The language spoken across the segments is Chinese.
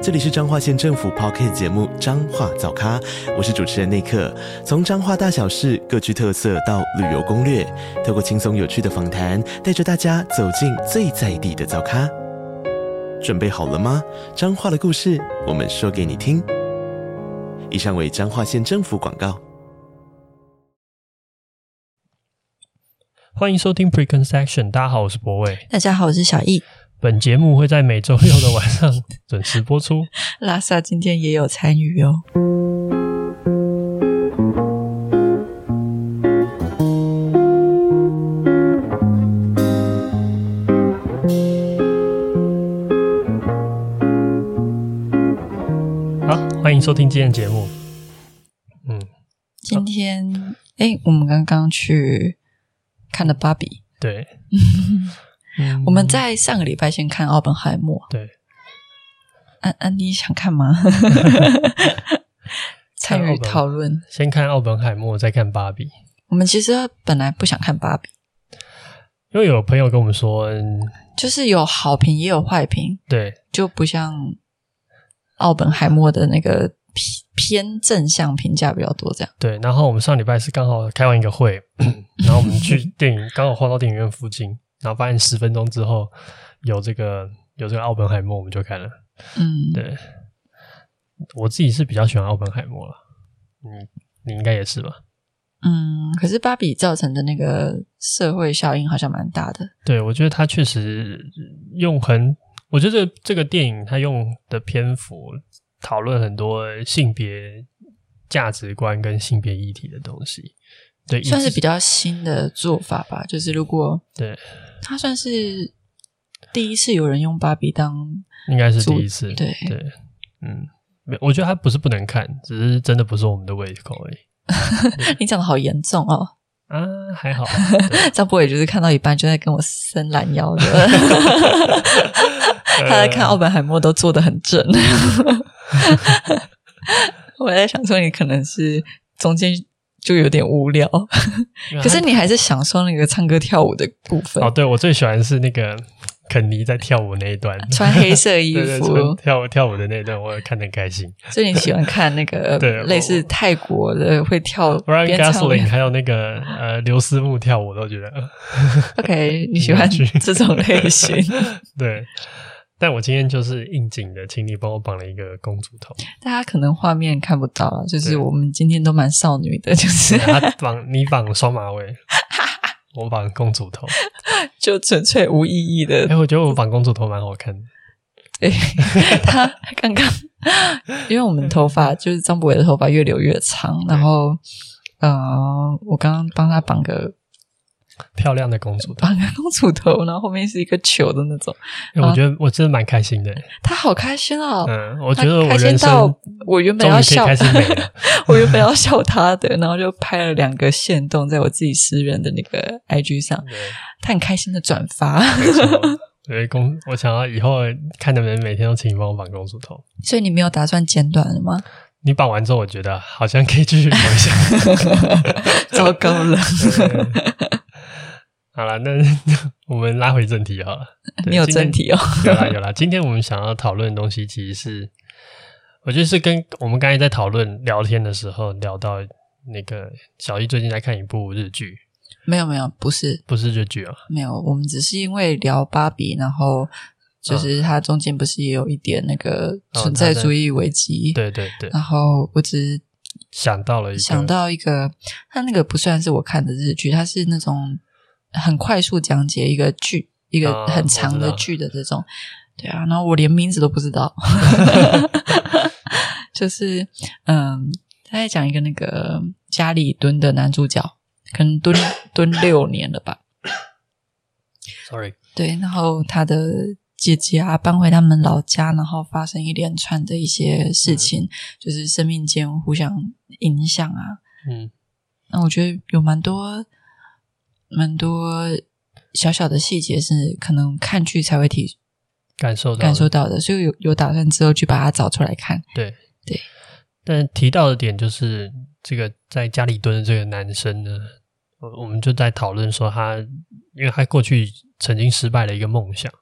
这里是彰化县政府 Podcast 节目《彰化早咖》，我是主持人内克。从彰化大小事各具特色到旅游攻略，透过轻松有趣的访谈，带着大家走进最在地的早咖。准备好了吗？彰化的故事，我们说给你听。以上为彰化县政府广告。欢迎收听 Preconception，大家好，我是博伟。大家好，我是小易。本节目会在每周六的晚上 准时播出。拉萨今天也有参与哦。好，欢迎收听今天的节目。嗯，今天哎，我们刚刚去看了芭比。对。嗯、我们在上个礼拜先看奥本海默。对，安安、啊，你想看吗？参与讨论。先看奥本海默，再看芭比。我们其实本来不想看芭比，因为有朋友跟我们说，就是有好评也有坏评。对，就不像奥本海默的那个偏正向评价比较多这样。对，然后我们上礼拜是刚好开完一个会，然后我们去电影，刚好晃到电影院附近。然后发现十分钟之后有这个有这个奥本海默，我们就看了。嗯，对，我自己是比较喜欢奥本海默了。嗯，你应该也是吧？嗯，可是芭比造成的那个社会效应好像蛮大的。对，我觉得他确实用很，我觉得这个电影他用的篇幅讨论很多性别价值观跟性别议题的东西。对，算是比较新的做法吧。就是如果对。他算是第一次有人用芭比当，应该是第一次。对对，嗯，我觉得他不是不能看，只是真的不是我们的胃口而已。你讲的好严重哦。啊，还好。张博伟就是看到一半就在跟我伸懒腰的，他在看奥本海默都坐得很正。我在想说，你可能是中间。就有点无聊，可是你还是享受那个唱歌跳舞的部分。哦，对，我最喜欢是那个肯尼在跳舞那一段，穿黑色衣服对对 对，跳舞跳舞的那一段，我也看得很开心。所以你喜欢看那个 类似泰国的会跳，Ryan Gosling 还有那个呃刘思慕跳舞，我都觉得 OK。你喜欢这种类型？对。但我今天就是应景的，请你帮我绑了一个公主头。大家可能画面看不到啊，就是我们今天都蛮少女的，就是他绑你绑双马尾，我绑公主头，就纯粹无意义的。哎、欸，我觉得我绑公主头蛮好看的。对，他 刚刚，因为我们头发就是张博伟的头发越留越长，然后呃，我刚刚帮他绑个。漂亮的公主头，绑个公主头，然后后面是一个球的那种。欸、我觉得我真的蛮开心的。他好开心啊。嗯，我觉得我开心到我原本要笑，我原本要笑他的，然后就拍了两个线动在我自己私人的那个 IG 上。对他很开心的转发。对，公，我想要以后看能不能每天都请你帮我绑公主头。所以你没有打算剪短了吗？你绑完之后，我觉得好像可以继续留一下。糟糕了。好了，那 我们拉回正题好了。你有正题哦？有啦有啦。今天我们想要讨论的东西，其实是我觉得是跟我们刚才在讨论聊天的时候聊到那个小易最近在看一部日剧。没有没有，不是不是日剧啊。没有，我们只是因为聊芭比，然后就是它中间不是也有一点那个存在主义危机？哦、对对对。然后我只是想到了一个想到一个，它那个不算是我看的日剧，它是那种。很快速讲解一个剧，一个很长的剧的这种，对啊，然后我连名字都不知道，就是嗯，他在讲一个那个家里蹲的男主角，可能蹲 蹲六年了吧，sorry，对，然后他的姐姐啊搬回他们老家，然后发生一连串的一些事情，嗯、就是生命间互相影响啊，嗯，那我觉得有蛮多。蛮多小小的细节是可能看剧才会体感受到感受到的，所以有有打算之后去把它找出来看。对对，但提到的点就是这个在家里蹲的这个男生呢，我我们就在讨论说他，因为他过去曾经失败了一个梦想，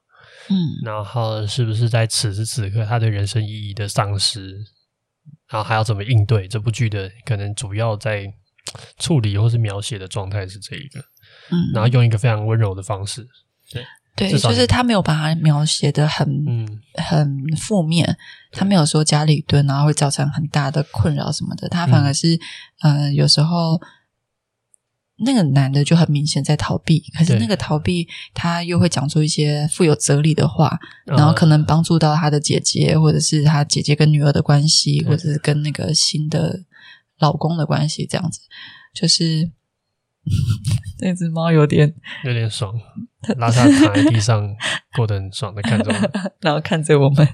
嗯，然后是不是在此时此刻他对人生意义的丧失，然后还要怎么应对？这部剧的可能主要在处理或是描写的状态是这一个，嗯，然后用一个非常温柔的方式，对。对，就是他没有把它描写的很、嗯、很负面，他没有说家里蹲，然后会造成很大的困扰什么的。他反而是，嗯、呃，有时候那个男的就很明显在逃避，可是那个逃避他又会讲出一些富有哲理的话，然后可能帮助到他的姐姐，或者是他姐姐跟女儿的关系，或者是跟那个新的老公的关系，这样子，就是。那只猫有点有点爽，拉萨躺在地上，过得很爽的看着我们，然后看着我们。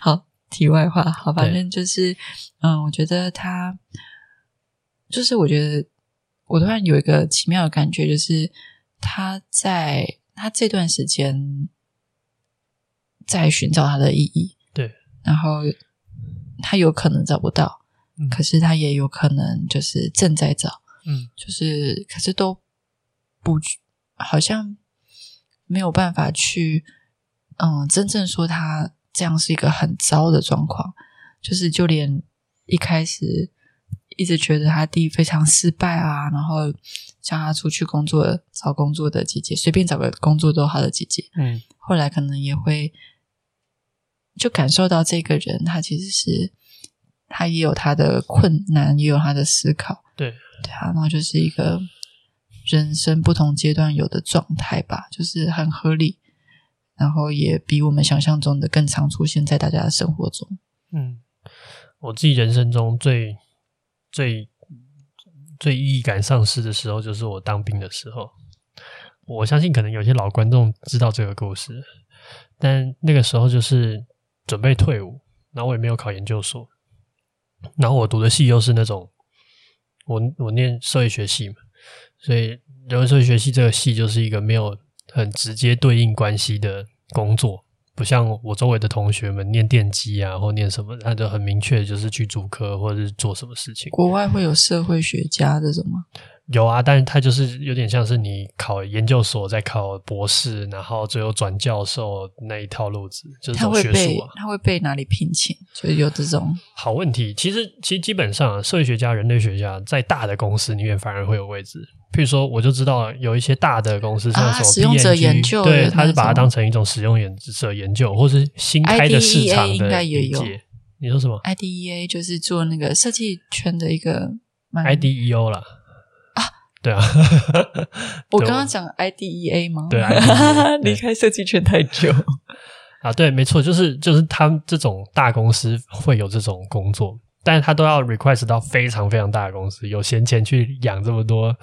好，题外话，好，反正就是，嗯，我觉得他，就是我觉得我突然有一个奇妙的感觉，就是他在他这段时间在寻找他的意义，对，然后他有可能找不到，嗯，可是他也有可能就是正在找。嗯，就是，可是都不好像没有办法去，嗯，真正说他这样是一个很糟的状况。就是，就连一开始一直觉得他弟非常失败啊，然后叫他出去工作找工作的姐姐，随便找个工作都好的姐姐，嗯，后来可能也会就感受到这个人，他其实是他也有他的困难，也有他的思考，对。对啊，然后就是一个人生不同阶段有的状态吧，就是很合理，然后也比我们想象中的更常出现在大家的生活中。嗯，我自己人生中最最最意义感丧失的时候，就是我当兵的时候。我相信可能有些老观众知道这个故事，但那个时候就是准备退伍，然后我也没有考研究所，然后我读的系又是那种。我我念社会学系嘛，所以人文社会学系这个系就是一个没有很直接对应关系的工作，不像我周围的同学们念电机啊，或念什么，他就很明确就是去主科或者是做什么事情。国外会有社会学家这种吗？有啊，但是他就是有点像是你考研究所，再考博士，然后最后转教授那一套路子，就是走学术啊。他会被他会被哪里聘请？就有这种好问题。其实其实基本上，啊社会学家、人类学家在大的公司里面反而会有位置。譬如说，我就知道有一些大的公司，像什么 PNG，使用者研究，对，他是把它当成一种使用者研究，或是新开的市场的应该也有。你说什么？IDEA 就是做那个设计圈的一个 IDEO 啦。对啊，我刚刚讲 IDEA 吗？对啊，离开设计圈太久啊，对，没错，就是就是他们这种大公司会有这种工作，但是他都要 request 到非常非常大的公司，有闲钱去养这么多，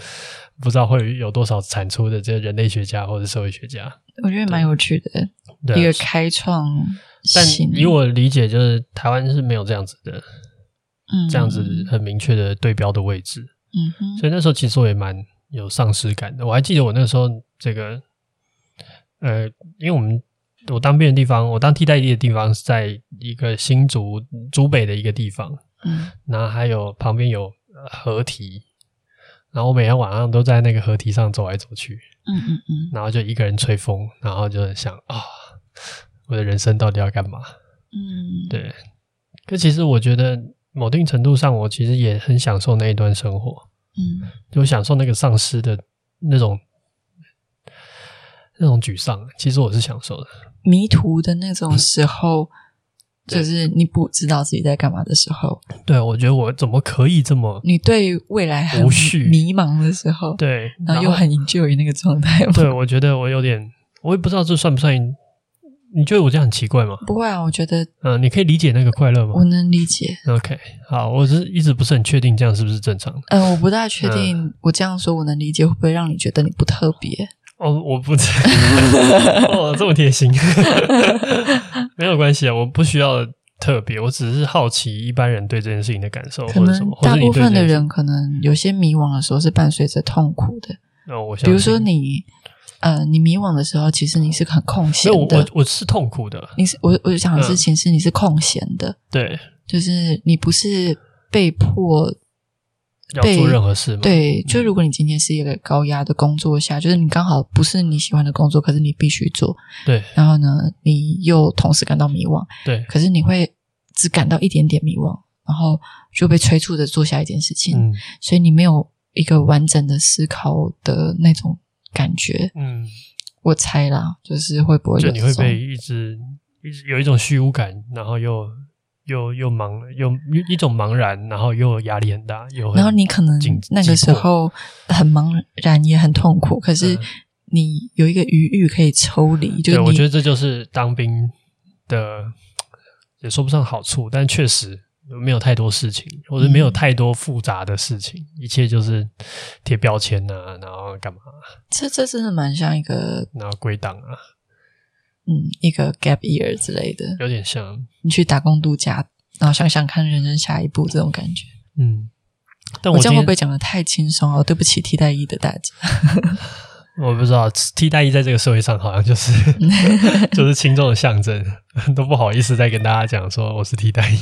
不知道会有多少产出的这些人类学家或者社会学家，我觉得蛮有趣的，一个开创。但以我理解，就是台湾是没有这样子的，嗯，这样子很明确的对标的位置。嗯哼，所以那时候其实我也蛮有丧失感的。我还记得我那时候这个，呃，因为我们我当兵的地方，我当替代役的地方是在一个新竹竹北的一个地方，嗯，然后还有旁边有河堤，然后我每天晚上都在那个河堤上走来走去，嗯嗯嗯，然后就一个人吹风，然后就想啊、哦，我的人生到底要干嘛？嗯，对。可其实我觉得。某定程度上，我其实也很享受那一段生活，嗯，就享受那个丧失的那种那种沮丧。其实我是享受的，迷途的那种时候，就是你不知道自己在干嘛的时候。对，我觉得我怎么可以这么？你对未来很迷茫的时候，对，然后又很 enjoy 那个状态。对，我觉得我有点，我也不知道这算不算。你觉得我这样很奇怪吗？不会啊，我觉得，嗯，你可以理解那个快乐吗？我能理解。OK，好，我是一直不是很确定这样是不是正常的。嗯，我不大确定，我这样说我能理解，会不会让你觉得你不特别？哦，我不，哦，这么贴心，没有关系啊，我不需要特别，我只是好奇一般人对这件事情的感受，或者什么。大部分的人可能有些迷惘的时候是伴随着痛苦的。哦，我比如说你。呃，你迷惘的时候，其实你是很空闲的。我我我是痛苦的。你是我我想的事情是你是空闲的。对，就是你不是被迫要做任何事吗？对，就如果你今天是一个高压的工作下，就是你刚好不是你喜欢的工作，可是你必须做。对，然后呢，你又同时感到迷惘。对，可是你会只感到一点点迷惘，然后就被催促着做下一件事情。嗯，所以你没有一个完整的思考的那种。感觉，嗯，我猜啦，就是会不会就你会被一直一直有一种虚无感，然后又又又茫，又一种茫然，然后又压力很大，又然后你可能那个时候很茫然，也很痛苦，可是你有一个余裕可以抽离。嗯、就对，我觉得这就是当兵的，也说不上好处，但确实。没有太多事情，或者没有太多复杂的事情，嗯、一切就是贴标签呐、啊，然后干嘛？这这真的蛮像一个，然后归档啊，嗯，一个 gap year 之类的，有点像你去打工度假，然后想想看人生下一步这种感觉。嗯，但我，我这样会不会讲的太轻松哦？对不起，替代役的大家。我不知道替代役在这个社会上好像就是 就是轻重的象征，都不好意思再跟大家讲说我是替代役，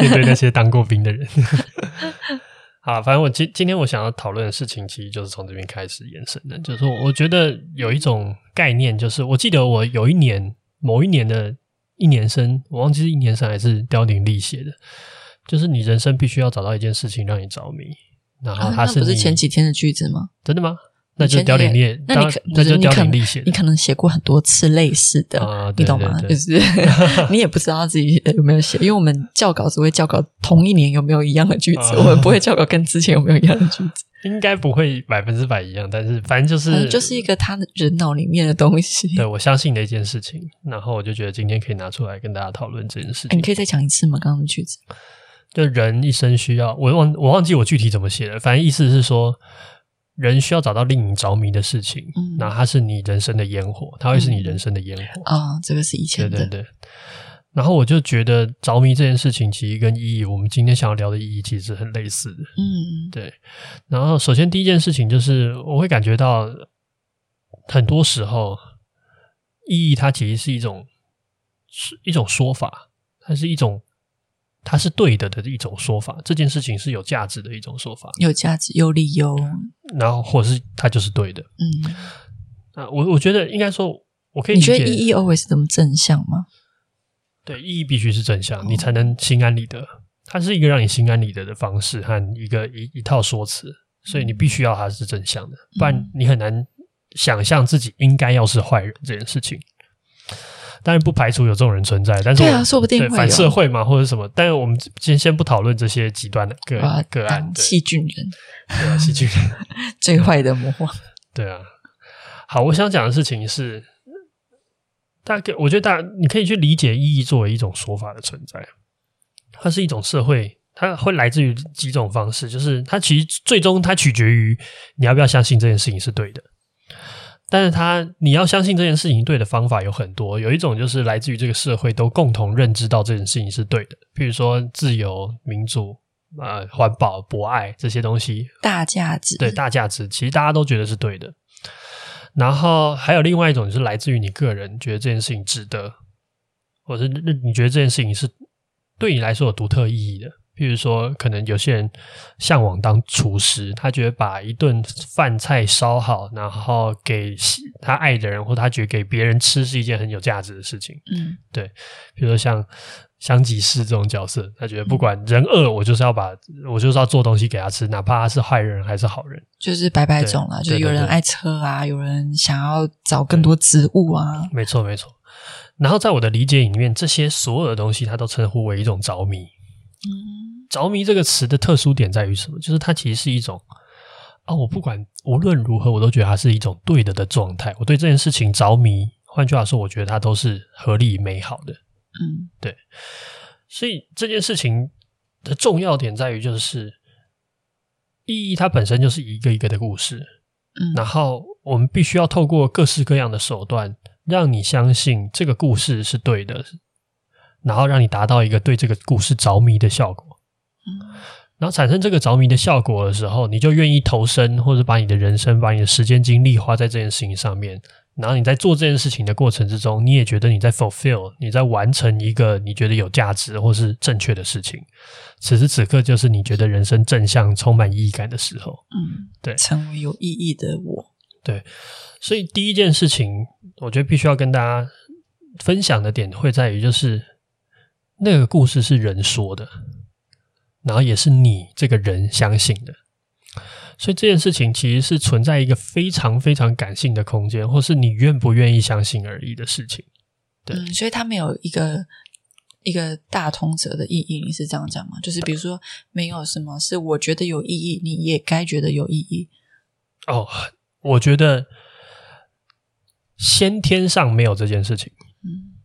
面对那些当过兵的人。好，反正我今今天我想要讨论的事情，其实就是从这边开始延伸的，就是说我觉得有一种概念，就是我记得我有一年某一年的一年生，我忘记是一年生还是凋零历写的，就是你人生必须要找到一件事情让你着迷，然后它是、啊、不是前几天的句子吗？真的吗？那就凋零历，那你可那就凋零历写，你可能写过很多次类似的，啊、你懂吗？就是 你也不知道自己有没有写，因为我们校稿只会校稿同一年有没有一样的句子，啊、我们不会校稿跟之前有没有一样的句子。应该不会百分之百一样，但是反正就是就是一个他人脑里面的东西。对，我相信的一件事情，然后我就觉得今天可以拿出来跟大家讨论这件事情。欸、你可以再讲一次吗？刚刚的句子，就人一生需要，我忘我忘记我具体怎么写了，反正意思是说。人需要找到令你着迷的事情，嗯，那它是你人生的烟火，它会是你人生的烟火啊，嗯哦。这个是以前的，对对对。然后我就觉得着迷这件事情，其实跟意义，我们今天想要聊的意义，其实很类似的。嗯，对。然后，首先第一件事情就是，我会感觉到很多时候，意义它其实是一种是一种说法，它是一种。它是对的的一种说法，这件事情是有价值的一种说法，有价值、有理由，然后或者是它就是对的。嗯，啊，我我觉得应该说，我可以。你觉得意义 always 这么正向吗？对，意义必须是正向，你才能心安理得。它是一个让你心安理得的方式和一个一一套说辞，所以你必须要它是正向的，不然你很难想象自己应该要是坏人这件事情。当然不排除有这种人存在，但是对啊，说不定会反社会嘛，或者什么。但是我们先先不讨论这些极端的个个案。细菌人，对啊，细菌人 最坏的魔王。对啊，好，我想讲的事情是，大概我觉得大家你可以去理解意义作为一种说法的存在，它是一种社会，它会来自于几种方式，就是它其实最终它取决于你要不要相信这件事情是对的。但是他，你要相信这件事情对的方法有很多，有一种就是来自于这个社会都共同认知到这件事情是对的，譬如说自由、民主、呃、环保、博爱这些东西，大价值，对，大价值，其实大家都觉得是对的。然后还有另外一种就是来自于你个人觉得这件事情值得，或者是你觉得这件事情是对你来说有独特意义的。譬如说，可能有些人向往当厨师，他觉得把一顿饭菜烧好，然后给他爱的人，或他觉得给别人吃是一件很有价值的事情。嗯，对。比如说像香吉士这种角色，他觉得不管人饿，我就是要把我就是要做东西给他吃，哪怕他是坏人还是好人，就是百百种了。就有人爱车啊，有人想要找更多植物啊。没错，没错。然后在我的理解里面，这些所有的东西，他都称呼为一种着迷。嗯，着迷这个词的特殊点在于什么？就是它其实是一种啊，我不管无论如何，我都觉得它是一种对的的状态。我对这件事情着迷，换句话说，我觉得它都是合理美好的。嗯，对。所以这件事情的重要点在于，就是意义它本身就是一个一个的故事。嗯，然后我们必须要透过各式各样的手段，让你相信这个故事是对的。然后让你达到一个对这个故事着迷的效果。嗯，然后产生这个着迷的效果的时候，你就愿意投身，或者把你的人生、把你的时间精力花在这件事情上面。然后你在做这件事情的过程之中，你也觉得你在 fulfill，你在完成一个你觉得有价值或是正确的事情。此时此刻，就是你觉得人生正向、充满意义感的时候。嗯，对，成为有意义的我。对，所以第一件事情，我觉得必须要跟大家分享的点会在于，就是那个故事是人说的，然后也是你这个人相信的。所以这件事情其实是存在一个非常非常感性的空间，或是你愿不愿意相信而已的事情。对，嗯，所以它没有一个一个大通则的意义，你是这样讲吗？就是比如说，没有什么是我觉得有意义，你也该觉得有意义。哦，我觉得先天上没有这件事情，嗯，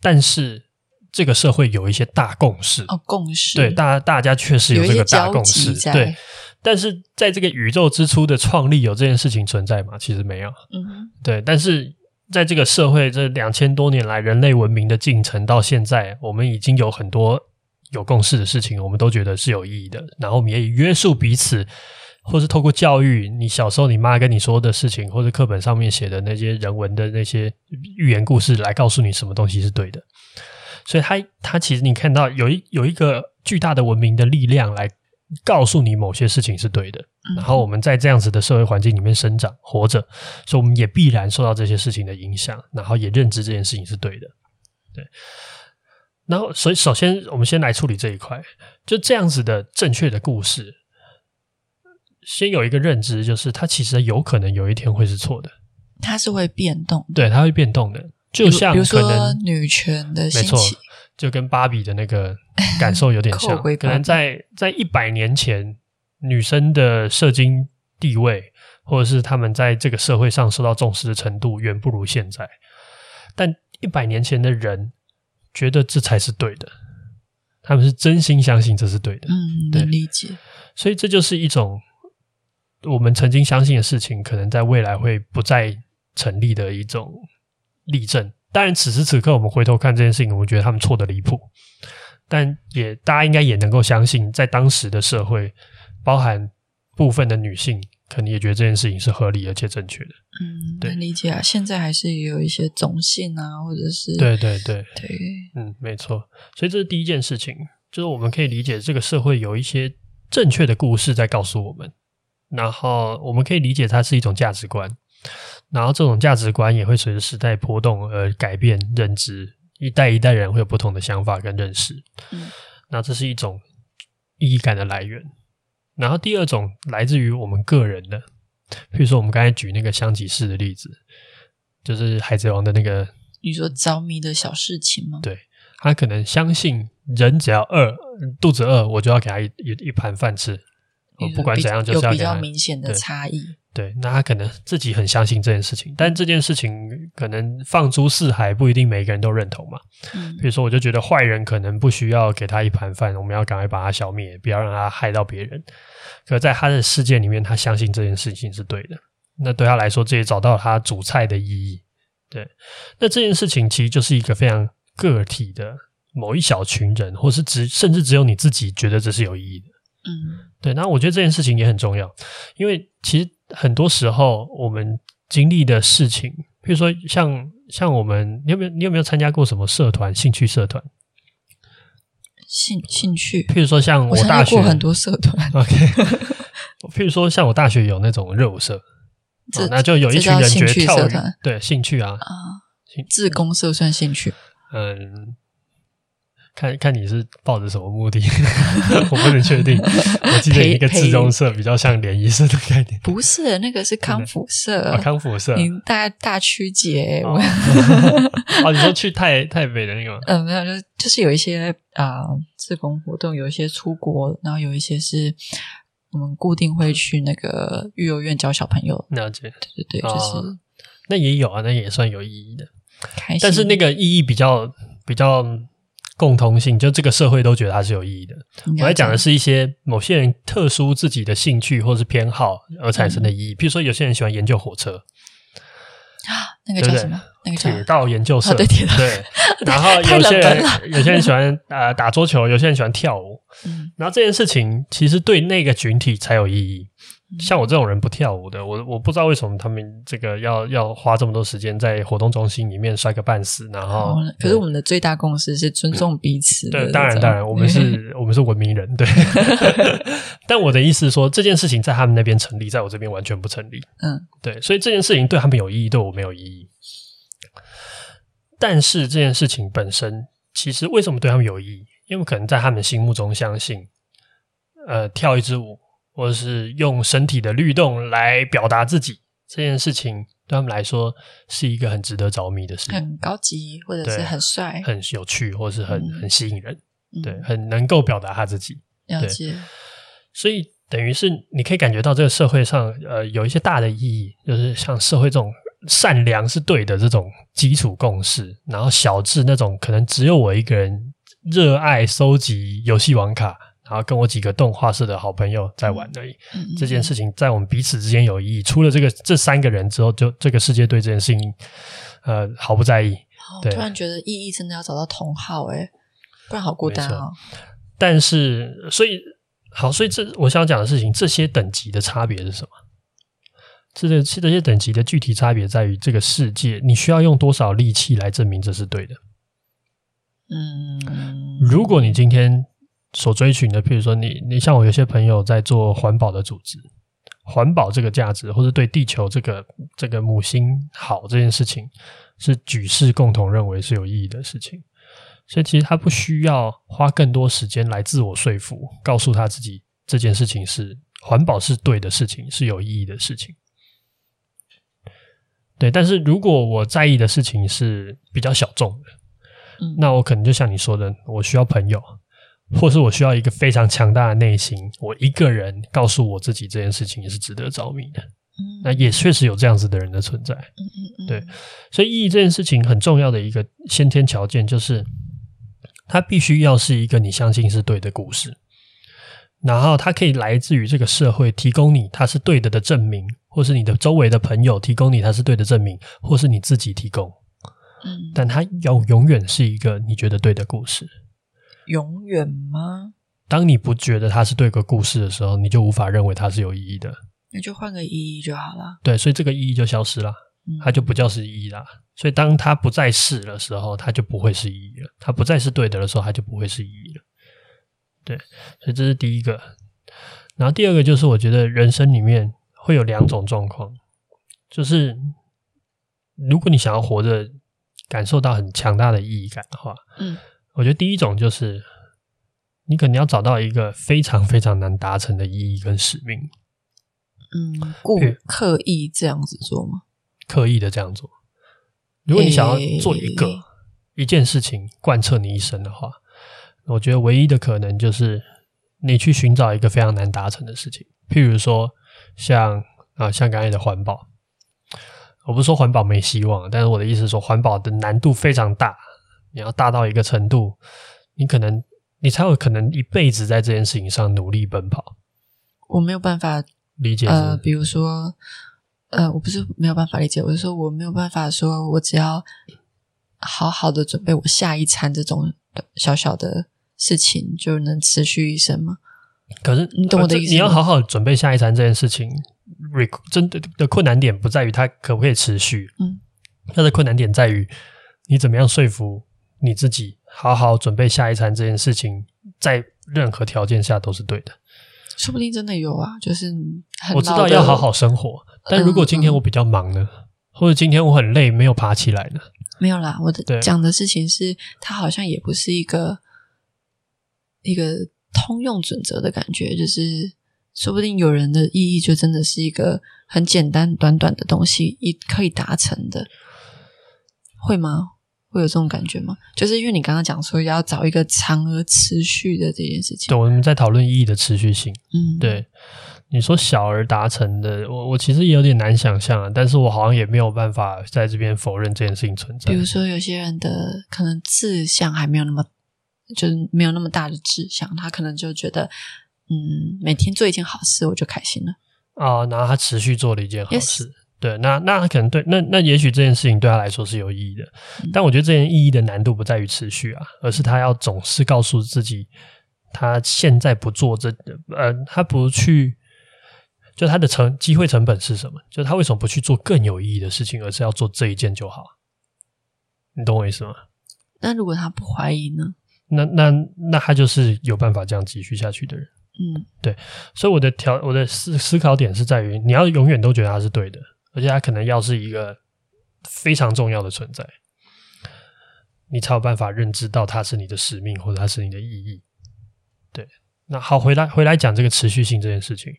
但是这个社会有一些大共识哦，共识，对，大家大家确实有这个大共识，对。但是在这个宇宙之初的创立有这件事情存在吗？其实没有。嗯，对。但是在这个社会这两千多年来人类文明的进程到现在，我们已经有很多有共识的事情，我们都觉得是有意义的。然后我们也约束彼此，或是透过教育，你小时候你妈跟你说的事情，或者课本上面写的那些人文的那些寓言故事，来告诉你什么东西是对的。所以它它其实你看到有一有一个巨大的文明的力量来。告诉你某些事情是对的，然后我们在这样子的社会环境里面生长活着，所以我们也必然受到这些事情的影响，然后也认知这件事情是对的，对。然后，所以首先我们先来处理这一块，就这样子的正确的故事，先有一个认知，就是它其实有可能有一天会是错的，它是会变动，对，它会变动的，就像说女权的兴起。就跟芭比的那个感受有点 像，可能在在一百年前，女生的社经地位，或者是她们在这个社会上受到重视的程度，远不如现在。但一百年前的人觉得这才是对的，他们是真心相信这是对的。嗯，能理解。所以这就是一种我们曾经相信的事情，可能在未来会不再成立的一种例证。当然，此时此刻我们回头看这件事情，我们觉得他们错的离谱，但也大家应该也能够相信，在当时的社会，包含部分的女性，可能也觉得这件事情是合理而且正确的。嗯，对，理解啊。现在还是有一些种姓啊，或者是对对对对，嗯，没错。所以这是第一件事情，就是我们可以理解这个社会有一些正确的故事在告诉我们，然后我们可以理解它是一种价值观。然后这种价值观也会随着时代波动而改变认知，一代一代人会有不同的想法跟认识。嗯，那这是一种意义感的来源。然后第二种来自于我们个人的，比如说我们刚才举那个香吉士的例子，就是海贼王的那个，你说着迷的小事情吗？对，他可能相信人只要饿，肚子饿，我就要给他一一一盘饭吃。我不管怎样，就是要比较明显的差异。对，那他可能自己很相信这件事情，但这件事情可能放诸四海，不一定每个人都认同嘛。嗯，比如说，我就觉得坏人可能不需要给他一盘饭，我们要赶快把他消灭，不要让他害到别人。可在他的世界里面，他相信这件事情是对的。那对他来说，这也找到他煮菜的意义。对，那这件事情其实就是一个非常个体的某一小群人，或是只甚至只有你自己觉得这是有意义的。嗯，对，那我觉得这件事情也很重要，因为其实很多时候我们经历的事情，比如说像像我们，你有没有你有没有参加过什么社团、兴趣社团？兴兴趣，譬如说像我大学我过很多社团，OK，譬如说像我大学有那种热舞社，这、哦、那就有一群人觉得跳对兴趣啊啊，自工社算兴趣，嗯。看看你是抱着什么目的，我不能确定。我记得一个自中社比较像联谊社的概念，不是那个是康复社啊，康复社。你大大曲解我哦，你说去太太北的那个吗？嗯，没有，就就是有一些啊，志工活动，有一些出国，然后有一些是我们固定会去那个育幼院教小朋友。了解，对对对，就是那也有啊，那也算有意义的，开心。但是那个意义比较比较。共通性，就这个社会都觉得它是有意义的。我在讲的是一些某些人特殊自己的兴趣或是偏好而产生的意义。比、嗯、如说，有些人喜欢研究火车，那个叫什么？那个叫铁道研究社。哦、对铁道。对。然后有些人有些人喜欢呃打桌球，有些人喜欢跳舞。嗯。然后这件事情其实对那个群体才有意义。像我这种人不跳舞的，我我不知道为什么他们这个要要花这么多时间在活动中心里面摔个半死，然后。可是我们的最大共识是尊重彼此。对，当然当然，我们是 我们是文明人，对。但我的意思是说，这件事情在他们那边成立，在我这边完全不成立。嗯，对，所以这件事情对他们有意义，对我没有意义。但是这件事情本身，其实为什么对他们有意义？因为可能在他们心目中相信，呃，跳一支舞。或者是用身体的律动来表达自己这件事情，对他们来说是一个很值得着迷的事情，很高级，或者是很帅、很有趣，或者是很、嗯、很吸引人，对，很能够表达他自己。了解。所以等于是你可以感觉到这个社会上，呃，有一些大的意义，就是像社会这种善良是对的这种基础共识，然后小至那种可能只有我一个人热爱收集游戏网卡。然后跟我几个动画社的好朋友在玩而已。这件事情在我们彼此之间有意义。除了这个这三个人之后，就这个世界对这件事情，呃，毫不在意。我突然觉得意义真的要找到同好诶，不然好孤单哦。但是，所以好，所以这我想讲的事情，这些等级的差别是什么？这个这些等级的具体差别在于这个世界，你需要用多少力气来证明这是对的？嗯，如果你今天。所追寻的，譬如说你，你像我有些朋友在做环保的组织，环保这个价值，或者对地球这个这个母星好这件事情，是举世共同认为是有意义的事情。所以其实他不需要花更多时间来自我说服，告诉他自己这件事情是环保是对的事情，是有意义的事情。对，但是如果我在意的事情是比较小众的，嗯，那我可能就像你说的，我需要朋友。或是我需要一个非常强大的内心，我一个人告诉我自己这件事情也是值得着迷的。嗯，那也确实有这样子的人的存在。嗯嗯嗯，对，所以意义这件事情很重要的一个先天条件就是，它必须要是一个你相信是对的故事，然后它可以来自于这个社会提供你它是对的的证明，或是你的周围的朋友提供你它是对的证明，或是你自己提供。嗯，但它要永远是一个你觉得对的故事。永远吗？当你不觉得它是对个故事的时候，你就无法认为它是有意义的。那就换个意义就好了。对，所以这个意义就消失了，它就不叫是意义了。所以当它不再是的时候，它就不会是意义了。它不再是对的的时候，它就不会是意义了。对，所以这是第一个。然后第二个就是，我觉得人生里面会有两种状况，就是如果你想要活着，感受到很强大的意义感的话，嗯。我觉得第一种就是，你可能要找到一个非常非常难达成的意义跟使命。嗯，故刻意这样子做吗？刻意的这样做。如果你想要做一个、欸、一件事情贯彻你一生的话，我觉得唯一的可能就是你去寻找一个非常难达成的事情。譬如说像，像啊，像刚才的环保。我不是说环保没希望，但是我的意思是说，环保的难度非常大。你要大到一个程度，你可能你才有可能一辈子在这件事情上努力奔跑。我没有办法理解，呃，比如说，呃，我不是没有办法理解，我是说我没有办法说，我只要好好的准备我下一餐这种小小的事情，就能持续一生吗？可是你懂我的意思吗？你要好好准备下一餐这件事情，真的的困难点不在于它可不可以持续，嗯，它的困难点在于你怎么样说服。你自己好好准备下一餐这件事情，在任何条件下都是对的。说不定真的有啊，就是我知道要好好生活，但如果今天我比较忙呢，或者今天我很累，没有爬起来呢？没有啦，我的讲的事情是，它好像也不是一个一个通用准则的感觉，就是说不定有人的意义就真的是一个很简单短短的东西，一可以达成的，会吗？会有这种感觉吗？就是因为你刚刚讲说要找一个长而持续的这件事情。对，我们在讨论意义的持续性。嗯，对。你说小而达成的，我我其实也有点难想象啊。但是我好像也没有办法在这边否认这件事情存在。比如说，有些人的可能志向还没有那么，就是没有那么大的志向，他可能就觉得，嗯，每天做一件好事我就开心了。啊，然后他持续做了一件好事。Yes. 对，那那他可能对那那也许这件事情对他来说是有意义的，嗯、但我觉得这件意义的难度不在于持续啊，而是他要总是告诉自己，他现在不做这呃，他不去，就他的成机会成本是什么？就他为什么不去做更有意义的事情，而是要做这一件就好？你懂我意思吗？那如果他不怀疑呢？那那那他就是有办法这样继续下去的人。嗯，对，所以我的条我的思思考点是在于，你要永远都觉得他是对的。而且它可能要是一个非常重要的存在，你才有办法认知到它是你的使命，或者它是你的意义。对，那好，回来回来讲这个持续性这件事情。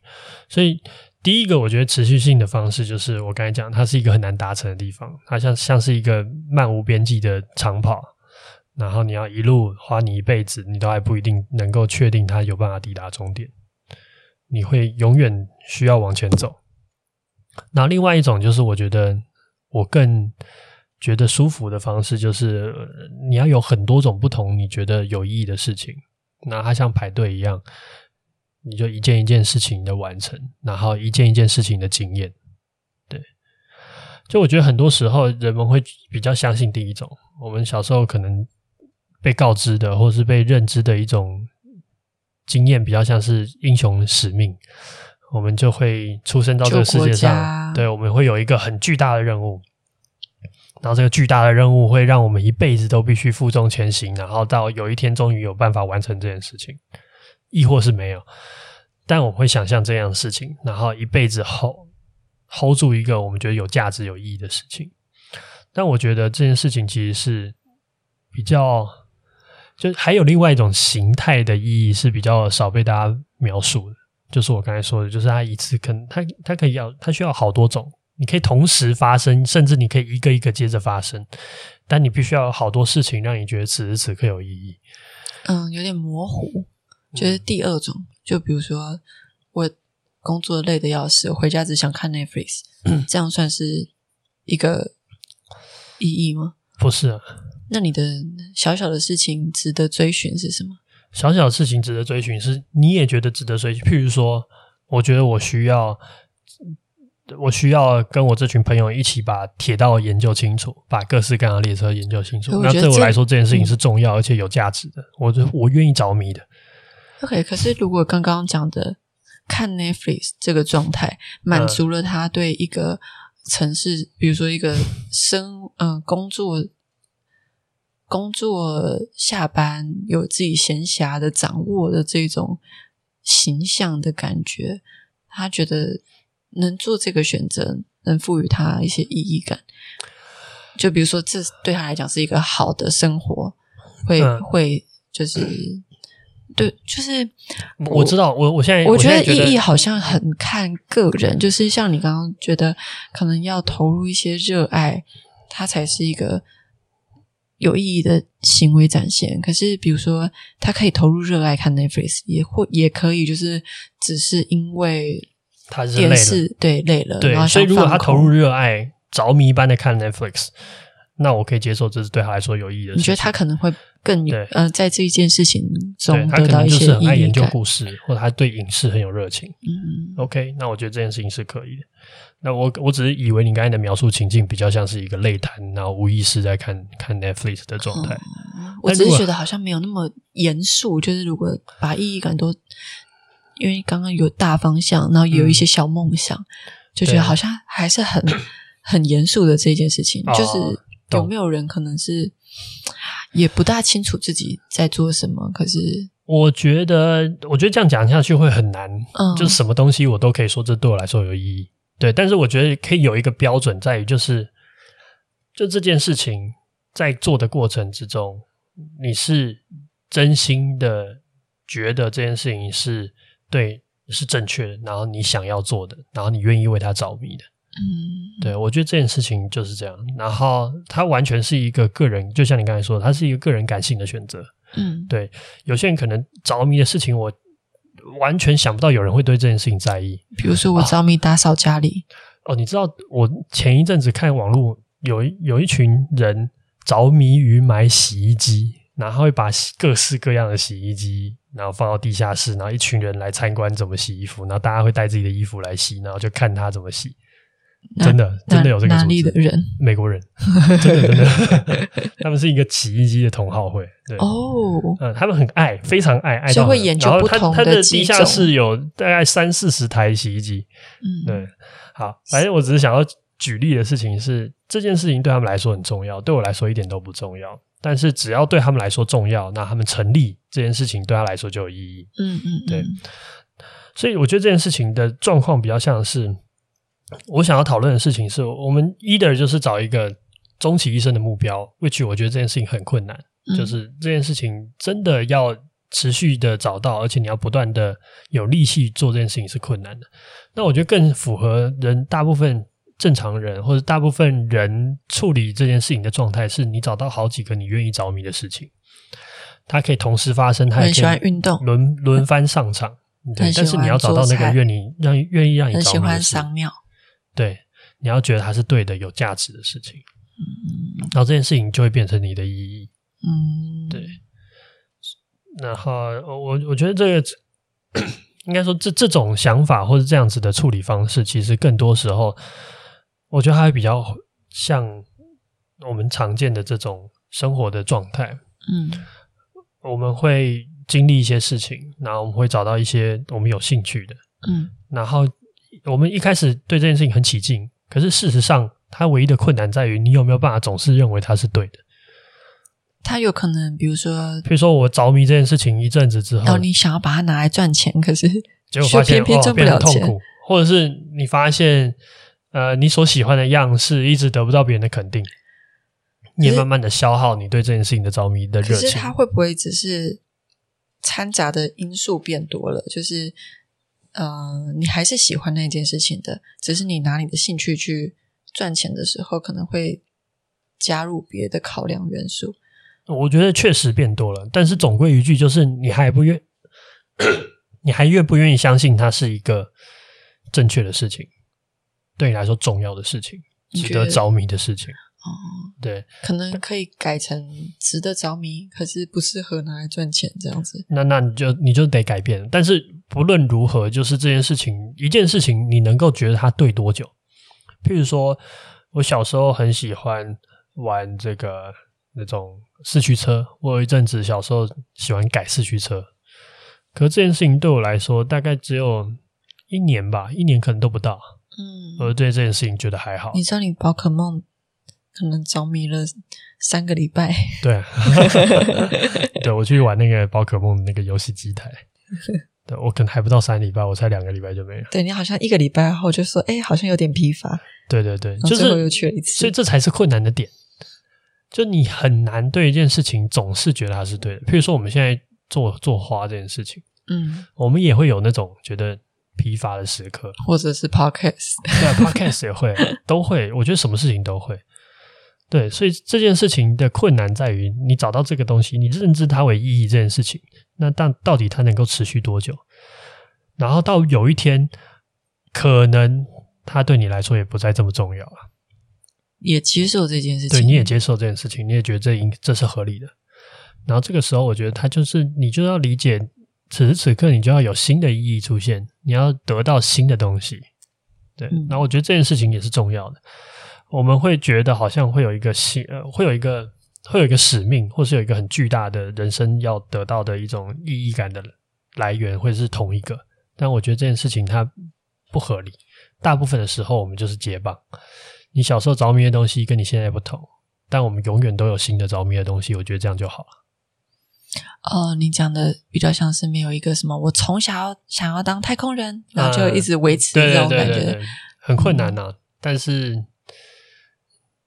所以第一个，我觉得持续性的方式就是我刚才讲，它是一个很难达成的地方，它像像是一个漫无边际的长跑，然后你要一路花你一辈子，你都还不一定能够确定它有办法抵达终点，你会永远需要往前走。那另外一种就是，我觉得我更觉得舒服的方式，就是你要有很多种不同你觉得有意义的事情，那它像排队一样，你就一件一件事情的完成，然后一件一件事情的经验。对，就我觉得很多时候人们会比较相信第一种，我们小时候可能被告知的，或是被认知的一种经验，比较像是英雄使命。我们就会出生到这个世界上，对，我们会有一个很巨大的任务，然后这个巨大的任务会让我们一辈子都必须负重前行，然后到有一天终于有办法完成这件事情，亦或是没有，但我会想象这样的事情，然后一辈子 hold hold 住一个我们觉得有价值、有意义的事情。但我觉得这件事情其实是比较，就还有另外一种形态的意义是比较少被大家描述的。就是我刚才说的，就是它一次可能它它可以要它需要好多种，你可以同时发生，甚至你可以一个一个接着发生，但你必须要有好多事情让你觉得此时此刻有意义。嗯，有点模糊。就是第二种，嗯、就比如说我工作累的要死，我回家只想看 Netflix，嗯、这样算是一个意义吗？不是啊。那你的小小的事情值得追寻是什么？小小的事情值得追寻，是你也觉得值得追寻。譬如说，我觉得我需要，我需要跟我这群朋友一起把铁道研究清楚，把各式各样的列车研究清楚。那对我来说，这件事情是重要而且有价值的，我就我愿意着迷的。OK，可是如果刚刚讲的看 Netflix 这个状态，满足了他对一个城市，比如说一个生嗯、呃、工作。工作下班有自己闲暇的掌握的这种形象的感觉，他觉得能做这个选择，能赋予他一些意义感。就比如说，这对他来讲是一个好的生活，会、嗯、会就是对，就是我，我知道，我我现在我觉得意义好像很看个人，就是像你刚刚觉得，可能要投入一些热爱，它才是一个。有意义的行为展现，可是比如说，他可以投入热爱看 Netflix，也或也可以就是只是因为他是电视对累了，对，所以如果他投入热爱着迷般的看 Netflix，那我可以接受，这是对他来说有意义的事情。你觉得他可能会更有呃，在这一件事情中得到一些意义感，他可能就是很爱研究故事，嗯、或者他对影视很有热情。嗯，OK，那我觉得这件事情是可以的。那我我只是以为你刚才的描述情境比较像是一个擂台，然后无意识在看看 Netflix 的状态。嗯，我只是觉得好像没有那么严肃。就是如果把意义感都，因为刚刚有大方向，然后也有一些小梦想，嗯、就觉得好像还是很 很严肃的这件事情。哦、就是有没有人可能是也不大清楚自己在做什么？可是我觉得，我觉得这样讲下去会很难。嗯，就是什么东西我都可以说，这对我来说有意义。对，但是我觉得可以有一个标准，在于就是，就这件事情在做的过程之中，你是真心的觉得这件事情是对，是正确的，然后你想要做的，然后你愿意为他着迷的。嗯，对，我觉得这件事情就是这样。然后它完全是一个个人，就像你刚才说的，它是一个个人感性的选择。嗯，对，有些人可能着迷的事情，我。完全想不到有人会对这件事情在意。比如说，我着迷打扫家里。哦，你知道，我前一阵子看网络，有有一群人着迷于买洗衣机，然后会把各式各样的洗衣机，然后放到地下室，然后一群人来参观怎么洗衣服，然后大家会带自己的衣服来洗，然后就看他怎么洗。真的真的有这个组织。哪里的人？美国人，真的真的，他们是一个洗衣机的同好会。对哦，嗯，他们很爱，非常爱，爱到。会研究不同的他，他的地下室有大概三四十台洗衣机。嗯，对。好，反正我只是想要举例的事情是，这件事情对他们来说很重要，对我来说一点都不重要。但是只要对他们来说重要，那他们成立这件事情对他来说就有意义。嗯嗯，嗯，对。所以我觉得这件事情的状况比较像是，我想要讨论的事情是我们 either 就是找一个终其一生的目标，which 我觉得这件事情很困难，嗯、就是这件事情真的要持续的找到，而且你要不断的有力气做这件事情是困难的。那我觉得更符合人大部分正常人或者大部分人处理这件事情的状态，是你找到好几个你愿意着迷的事情，它可以同时发生，它也可以很喜欢运动，轮轮番上场。对，但是你要找到那个愿你让愿意让你着迷的事，对，你要觉得它是对的、有价值的事情，嗯，然后这件事情就会变成你的意义，嗯，对。然后我我觉得这个 应该说这这种想法或者这样子的处理方式，其实更多时候，我觉得它会比较像我们常见的这种生活的状态，嗯，我们会。经历一些事情，然后我们会找到一些我们有兴趣的，嗯，然后我们一开始对这件事情很起劲，可是事实上，它唯一的困难在于你有没有办法总是认为它是对的。它有可能，比如说，比如说我着迷这件事情一阵子之后，然后你想要把它拿来赚钱，可是 结果发现偏偏赚不了钱，哦，痛苦，或者是你发现，呃，你所喜欢的样式一直得不到别人的肯定，你也慢慢的消耗你对这件事情的着迷的热情。可是它会不会只是？掺杂的因素变多了，就是，呃，你还是喜欢那件事情的，只是你拿你的兴趣去赚钱的时候，可能会加入别的考量元素。我觉得确实变多了，但是总归一句，就是你还不愿，你还愿不愿意相信它是一个正确的事情，对你来说重要的事情，值得着迷的事情。哦，对，可能可以改成值得着迷，可是不适合拿来赚钱这样子。那那你就你就得改变。但是不论如何，就是这件事情，一件事情你能够觉得它对多久？譬如说，我小时候很喜欢玩这个那种四驱车，我有一阵子小时候喜欢改四驱车，可是这件事情对我来说大概只有一年吧，一年可能都不到。嗯，我对这件事情觉得还好。你知道你宝可梦？可能着迷了三个礼拜。对、啊，对，我去玩那个宝可梦那个游戏机台，对，我可能还不到三礼拜，我才两个礼拜就没了。对，你好像一个礼拜后就说，哎，好像有点疲乏。对对对，就是又去了一次，所以这才是困难的点。就你很难对一件事情总是觉得它是对的。譬如说，我们现在做做花这件事情，嗯，我们也会有那种觉得疲乏的时刻，或者是 podcast，对啊，podcast 也会，都会。我觉得什么事情都会。对，所以这件事情的困难在于你找到这个东西，你认知它为意义这件事情，那但到底它能够持续多久？然后到有一天，可能它对你来说也不再这么重要了，也接受这件事情，对，你也接受这件事情，你也觉得这应这是合理的。然后这个时候，我觉得它就是你就要理解，此时此刻你就要有新的意义出现，你要得到新的东西。对，然后我觉得这件事情也是重要的。我们会觉得好像会有一个使呃，会有一个会有一个使命，或是有一个很巨大的人生要得到的一种意义感的来源，会是同一个。但我觉得这件事情它不合理。大部分的时候，我们就是接棒。你小时候着迷的东西跟你现在不同，但我们永远都有新的着迷的东西。我觉得这样就好了。哦，你讲的比较像是没有一个什么，我从小想要当太空人，然后就一直维持这种感觉，对对对对对，很困难呐、啊。嗯、但是。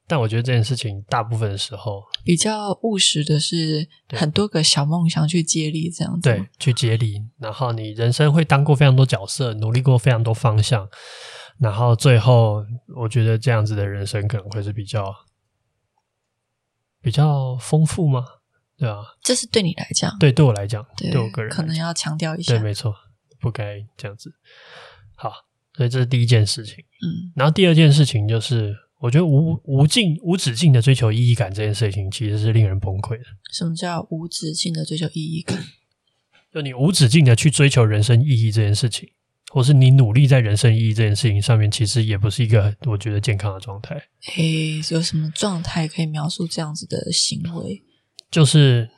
但我觉得这件事情大部分的时候比较务实的是很多个小梦想去接力，这样子对，去接力。然后你人生会当过非常多角色，努力过非常多方向，然后最后我觉得这样子的人生可能会是比较比较丰富吗？对啊，这是对你来讲，对对我来讲，对，对我个人可能要强调一下，对，没错，不该这样子。好，所以这是第一件事情。嗯，然后第二件事情就是。我觉得无无尽无止境的追求意义感这件事情，其实是令人崩溃的。什么叫无止境的追求意义感？就你无止境的去追求人生意义这件事情，或是你努力在人生意义这件事情上面，其实也不是一个我觉得健康的状态。诶，有什么状态可以描述这样子的行为？就是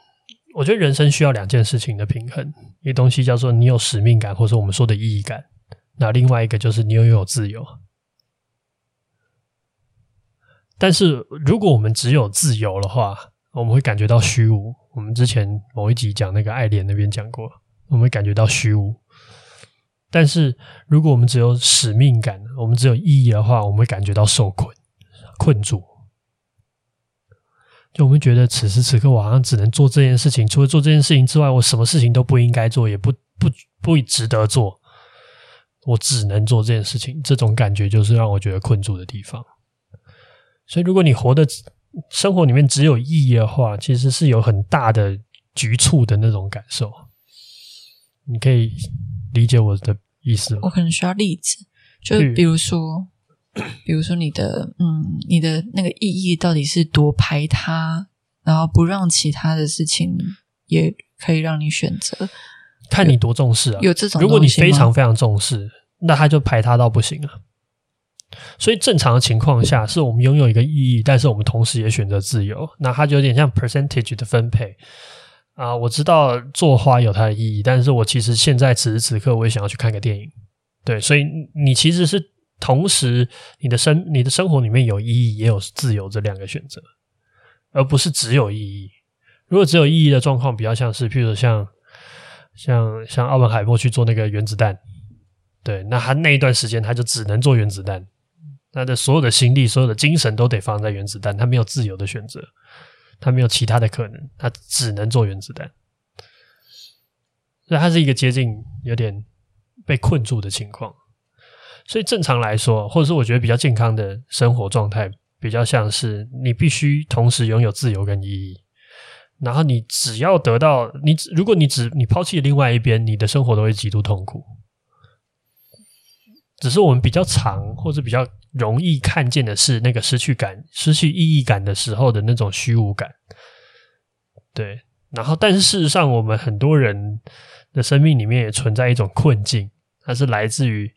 我觉得人生需要两件事情的平衡，一个东西叫做你有使命感，或者我们说的意义感。那另外一个就是你拥有自由。但是如果我们只有自由的话，我们会感觉到虚无。我们之前某一集讲那个爱莲那边讲过，我们会感觉到虚无。但是如果我们只有使命感，我们只有意义的话，我们会感觉到受困、困住。就我们觉得此时此刻我好像只能做这件事情，除了做这件事情之外，我什么事情都不应该做，也不不不值得做。我只能做这件事情，这种感觉就是让我觉得困住的地方。所以，如果你活的生活里面只有意义的话，其实是有很大的局促的那种感受。你可以理解我的意思吗？我可能需要例子，就比如说，比如说你的嗯，你的那个意义到底是多排他，然后不让其他的事情也可以让你选择，看你多重视啊。有，有这种，如果你非常非常重视，那他就排他到不行了。所以正常的情况下，是我们拥有一个意义，但是我们同时也选择自由。那它就有点像 percentage 的分配啊。我知道做花有它的意义，但是我其实现在此时此刻，我也想要去看个电影。对，所以你其实是同时你的生你的生活里面有意义，也有自由这两个选择，而不是只有意义。如果只有意义的状况，比较像是，譬如像像像奥本海默去做那个原子弹，对，那他那一段时间他就只能做原子弹。他的所有的心力、所有的精神都得放在原子弹，他没有自由的选择，他没有其他的可能，他只能做原子弹。所以，他是一个接近有点被困住的情况。所以，正常来说，或者是我觉得比较健康的生活状态，比较像是你必须同时拥有自由跟意义。然后，你只要得到你，如果你只你抛弃另外一边，你的生活都会极度痛苦。只是我们比较长或者比较容易看见的是那个失去感、失去意义感的时候的那种虚无感，对。然后，但是事实上，我们很多人的生命里面也存在一种困境，它是来自于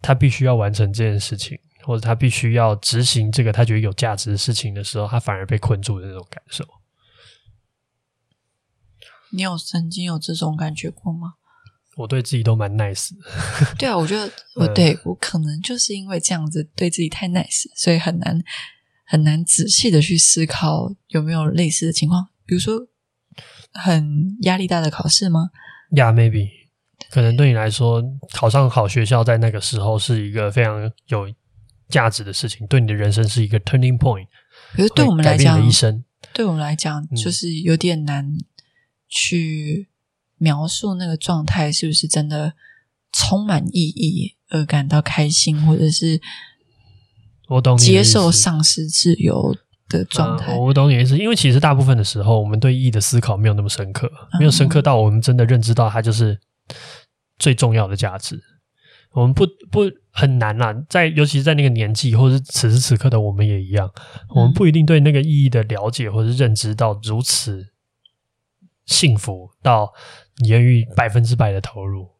他必须要完成这件事情，或者他必须要执行这个他觉得有价值的事情的时候，他反而被困住的那种感受。你有曾经有这种感觉过吗？我对自己都蛮 nice 的。对啊，我觉得我对我可能就是因为这样子对自己太 nice，所以很难很难仔细的去思考有没有类似的情况，比如说很压力大的考试吗？Yeah，maybe，可能对你来说，考上好学校在那个时候是一个非常有价值的事情，对你的人生是一个 turning point。可是对我们来讲，对我们来讲就是有点难去。描述那个状态是不是真的充满意义而感到开心，或者是我懂接受丧失自由的状态？我懂你的意思，因为其实大部分的时候，我们对意义的思考没有那么深刻，没有深刻到我们真的认知到它就是最重要的价值。我们不不很难啦，在尤其是在那个年纪，或者是此时此刻的我们也一样，我们不一定对那个意义的了解或者是认知到如此幸福到。你愿意百分之百的投入，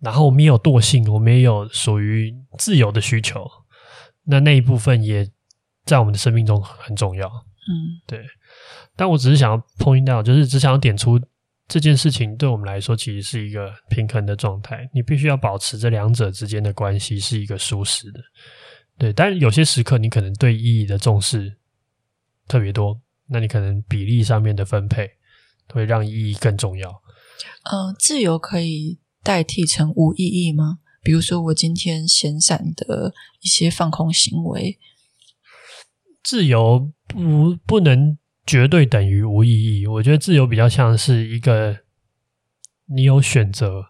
然后我们也有惰性，我们也有属于自由的需求，那那一部分也在我们的生命中很重要。嗯，对。但我只是想要 point out，就是只想要点出这件事情对我们来说其实是一个平衡的状态。你必须要保持这两者之间的关系是一个舒适的。对，但有些时刻你可能对意义的重视特别多，那你可能比例上面的分配会让意义更重要。呃，自由可以代替成无意义吗？比如说，我今天闲散的一些放空行为，自由不不能绝对等于无意义。我觉得自由比较像是一个你有选择、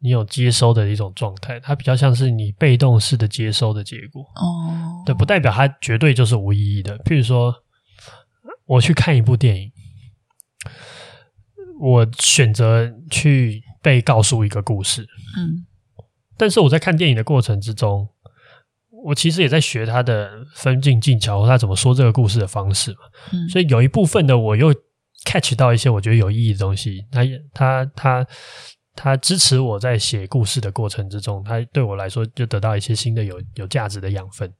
你有接收的一种状态，它比较像是你被动式的接收的结果。哦，对，不代表它绝对就是无意义的。譬如说，我去看一部电影。我选择去被告诉一个故事，嗯，但是我在看电影的过程之中，我其实也在学他的分镜技巧，或他怎么说这个故事的方式嘛，嗯，所以有一部分的我又 catch 到一些我觉得有意义的东西，他他他他支持我在写故事的过程之中，他对我来说就得到一些新的有有价值的养分。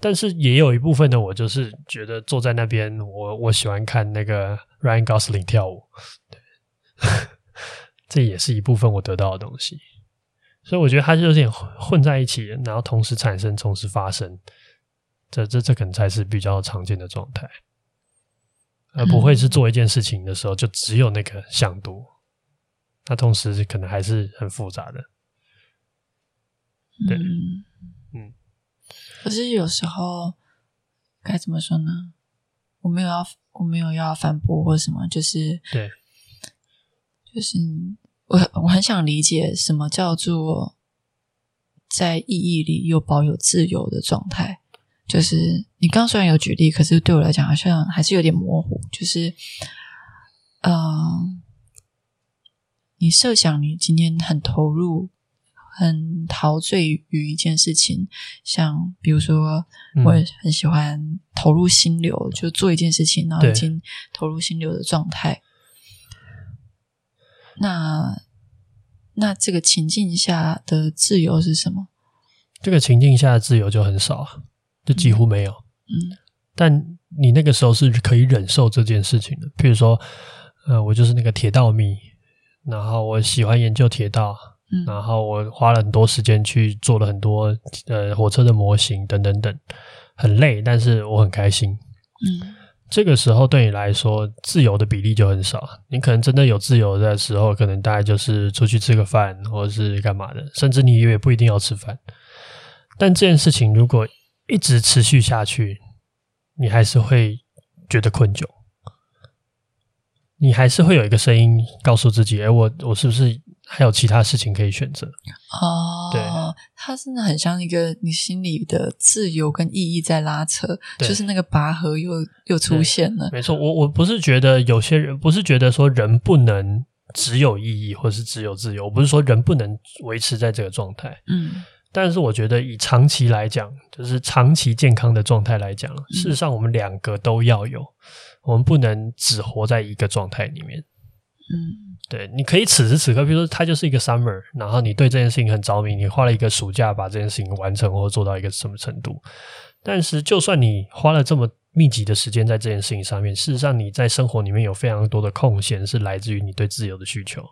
但是也有一部分的我就是觉得坐在那边，我我喜欢看那个 Ryan Gosling 跳舞，对，这也是一部分我得到的东西。所以我觉得它就有点混在一起，然后同时产生，同时发生，这这这可能才是比较常见的状态，而不会是做一件事情的时候就只有那个想多，那同时可能还是很复杂的，对。嗯。可是有时候该怎么说呢？我没有要，我没有要反驳或什么，就是对，就是我我很想理解什么叫做在意义里又保有自由的状态。就是你刚刚虽然有举例，可是对我来讲好像还是有点模糊。就是，嗯、呃，你设想你今天很投入。很陶醉于一件事情，像比如说，我也很喜欢投入心流，嗯、就做一件事情，然后已经投入心流的状态。那那这个情境下的自由是什么？这个情境下的自由就很少，就几乎没有。嗯，嗯，但你那个时候是可以忍受这件事情的。譬如说，呃，我就是那个铁道迷，然后我喜欢研究铁道。然后我花了很多时间去做了很多呃火车的模型等等等，很累，但是我很开心。嗯，这个时候对你来说，自由的比例就很少。你可能真的有自由的时候，可能大概就是出去吃个饭，或者是干嘛的，甚至你也不一定要吃饭。但这件事情如果一直持续下去，你还是会觉得困窘，你还是会有一个声音告诉自己：“哎，我我是不是？”还有其他事情可以选择哦，对，它真的很像一个你心里的自由跟意义在拉扯，就是那个拔河又又出现了。没错，我我不是觉得有些人不是觉得说人不能只有意义或是只有自由，我不是说人不能维持在这个状态，嗯，但是我觉得以长期来讲，就是长期健康的状态来讲，嗯，事实上我们两个都要有，我们不能只活在一个状态里面，嗯。对，你可以此时此刻，比如说它就是一个 summer，然后你对这件事情很着迷，你花了一个暑假把这件事情完成或做到一个什么程度。但是，就算你花了这么密集的时间在这件事情上面，事实上你在生活里面有非常多的空闲是来自于你对自由的需求。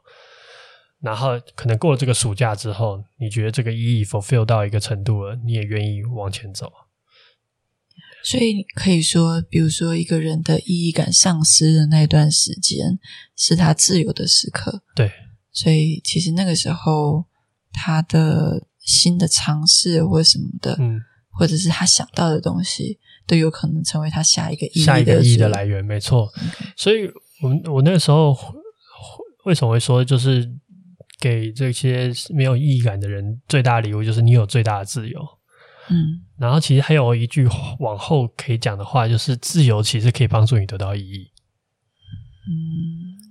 然后，可能过了这个暑假之后，你觉得这个意义 fulfill 到一个程度了，你也愿意往前走。所以可以说，比如说一个人的意义感丧失的那段时间，是他自由的时刻。对，所以其实那个时候，他的新的尝试或什么的，嗯，或者是他想到的东西，都有可能成为他下一个意义的下一个意义的来源。没错。所以我我那个时候为什么会说，就是给这些没有意义感的人最大的礼物，就是你有最大的自由。嗯，然后其实还有一句往后可以讲的话，就是自由其实可以帮助你得到意义。嗯，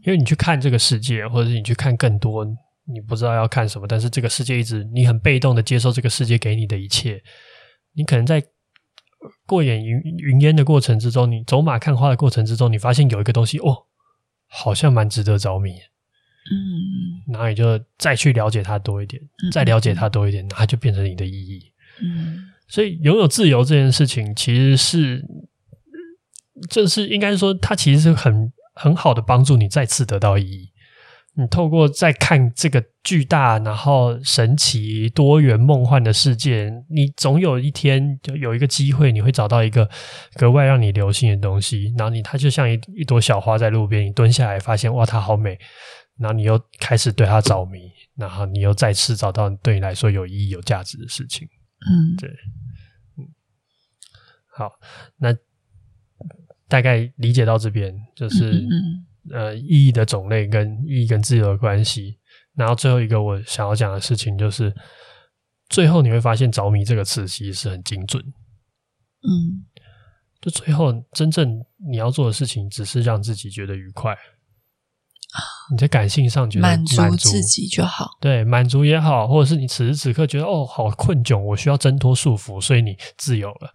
因为你去看这个世界，或者是你去看更多，你不知道要看什么，但是这个世界一直你很被动的接受这个世界给你的一切。你可能在过眼云云烟的过程之中，你走马看花的过程之中，你发现有一个东西，哦，好像蛮值得着迷。嗯，然后你就再去了解它多一点，再了解它多一点，那它就变成你的意义。嗯，所以拥有自由这件事情，其实是，这是应该说，它其实是很很好的帮助你再次得到意义。你透过再看这个巨大、然后神奇、多元、梦幻的世界，你总有一天就有一个机会，你会找到一个格外让你留心的东西。然后你，它就像一一朵小花在路边，你蹲下来发现，哇，它好美。然后你又开始对它着迷，然后你又再次找到对你来说有意义、有价值的事情。嗯，对，嗯，好，那大概理解到这边，就是嗯嗯呃，意义的种类跟意义跟自由的关系。然后最后一个我想要讲的事情，就是最后你会发现“着迷”这个词其实是很精准。嗯，就最后真正你要做的事情，只是让自己觉得愉快。你在感性上觉得满足，自己就好，对，满足也好，或者是你此时此刻觉得哦，好困窘，我需要挣脱束缚，所以你自由了。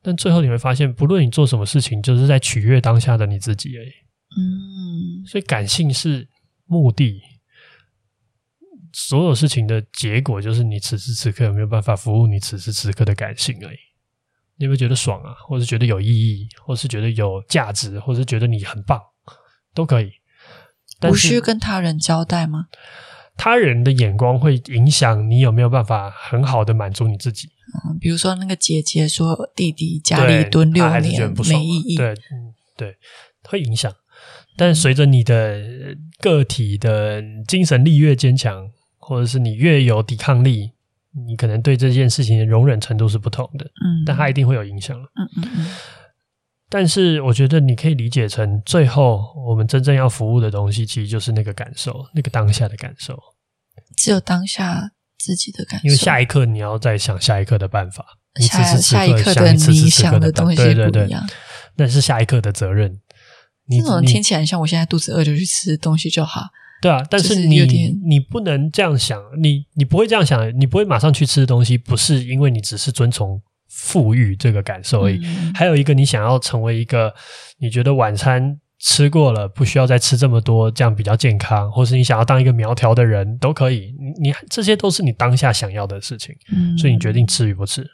但最后你会发现，不论你做什么事情，就是在取悦当下的你自己而已。嗯，所以感性是目的，所有事情的结果就是你此时此刻有没有办法服务你此时此刻的感性而已。你有没有觉得爽啊，或是觉得有意义，或是觉得有价值，或是觉得你很棒，都可以。无需跟他人交代吗？他人的眼光会影响你有没有办法很好的满足你自己。嗯，比如说那个姐姐说弟弟家里蹲六年没意义，对，嗯，对，会影响。但随着你的个体的精神力越坚强，或者是你越有抵抗力，你可能对这件事情的容忍程度是不同的。嗯，但它一定会有影响。嗯嗯嗯。但是我觉得你可以理解成，最后我们真正要服务的东西，其实就是那个感受，那个当下的感受。只有当下自己的感受，因为下一刻你要再想下一刻的办法。下下一刻的你想的东西不一样，对对对，那是下一刻的责任。这种听起来像我现在肚子饿就去吃东西就好。对啊，但是你你不能这样想，你你不会这样想，你不会马上去吃东西，不是因为你只是遵从。富裕这个感受而已，嗯，还有一个你想要成为一个你觉得晚餐吃过了不需要再吃这么多，这样比较健康，或是你想要当一个苗条的人都可以，你你这些都是你当下想要的事情，嗯，所以你决定吃与不吃，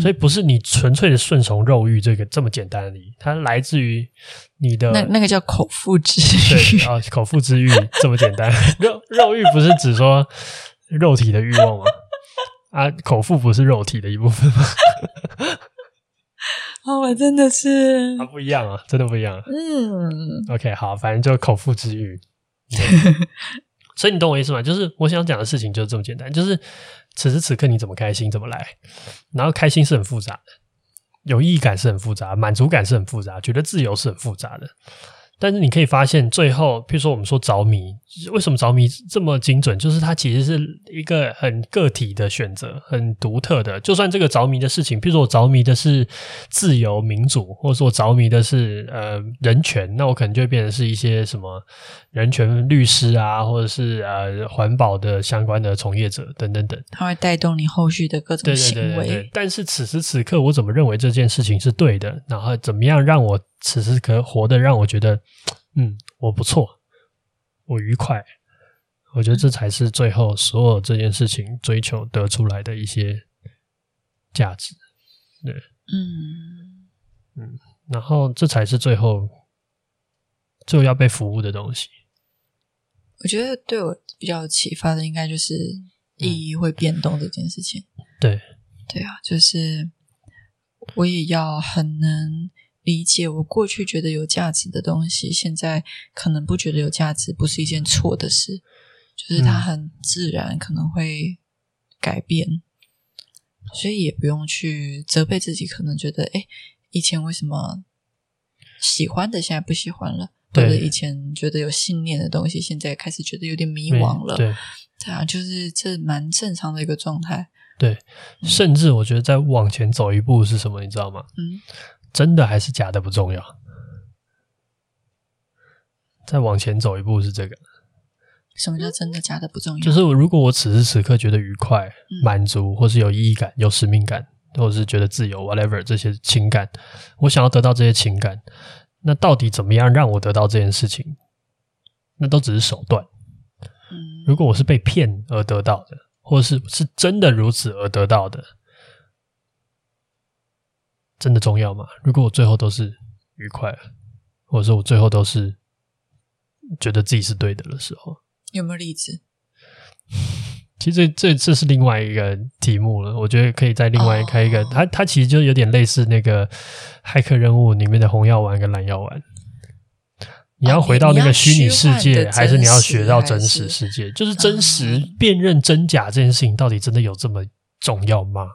所以不是你纯粹的顺从肉欲这个这么简单而已，它来自于你的那那个叫口腹之欲。啊，口腹之欲这么简单，肉肉欲不是指说肉体的欲望吗？啊，口腹不是肉体的一部分吗？哦，我真的是，它不一样啊，真的不一样。嗯，OK，好，反正就口腹之欲。所以你懂我意思吗？就是我想讲的事情就是这么简单，就是此时此刻你怎么开心怎么来，然后开心是很复杂的，有意义感是很复杂，满足感是很复杂，觉得自由是很复杂的。但是你可以发现，最后，譬如说我们说着迷，为什么着迷这么精准？就是它其实是一个很个体的选择，很独特的。就算这个着迷的事情，譬如说我着迷的是自由民主，或者说我着迷的是呃人权，那我可能就会变成是一些什么人权律师啊，或者是呃环保的相关的从业者等等等。它会带动你后续的各种行为。对对对对。但是此时此刻，我怎么认为这件事情是对的？然后怎么样让我？此时可活得让我觉得，嗯，我不错，我愉快。我觉得这才是最后所有这件事情追求得出来的一些价值。对，嗯嗯，然后这才是最后最后要被服务的东西。我觉得对我比较启发的，应该就是意义会变动这件事情。嗯、对，对啊，就是我也要很能。理解我过去觉得有价值的东西，现在可能不觉得有价值，不是一件错的事，就是它很自然可能会改变，嗯、所以也不用去责备自己。可能觉得，哎，以前为什么喜欢的现在不喜欢了，或者以前觉得有信念的东西，现在开始觉得有点迷惘了。对，这样就是这蛮正常的一个状态。对，甚至我觉得再往前走一步是什么，你知道吗？嗯。真的还是假的不重要，再往前走一步是这个。什么叫真的假的不重要？就是如果我此时此刻觉得愉快、满足，或是有意义感、有使命感，或者是觉得自由，whatever 这些情感，我想要得到这些情感，那到底怎么样让我得到这件事情？那都只是手段。如果我是被骗而得到的，或是是真的如此而得到的。真的重要吗？如果我最后都是愉快，或者说我最后都是觉得自己是对的的时候，有没有例子？其实这这这是另外一个题目了。我觉得可以再另外开一个，它它其实就有点类似那个骇客任务里面的红药丸跟蓝药丸。你要回到那个虚拟世界，还是你要学到真实世界？就是真实辨认真假这件事情，到底真的有这么重要吗？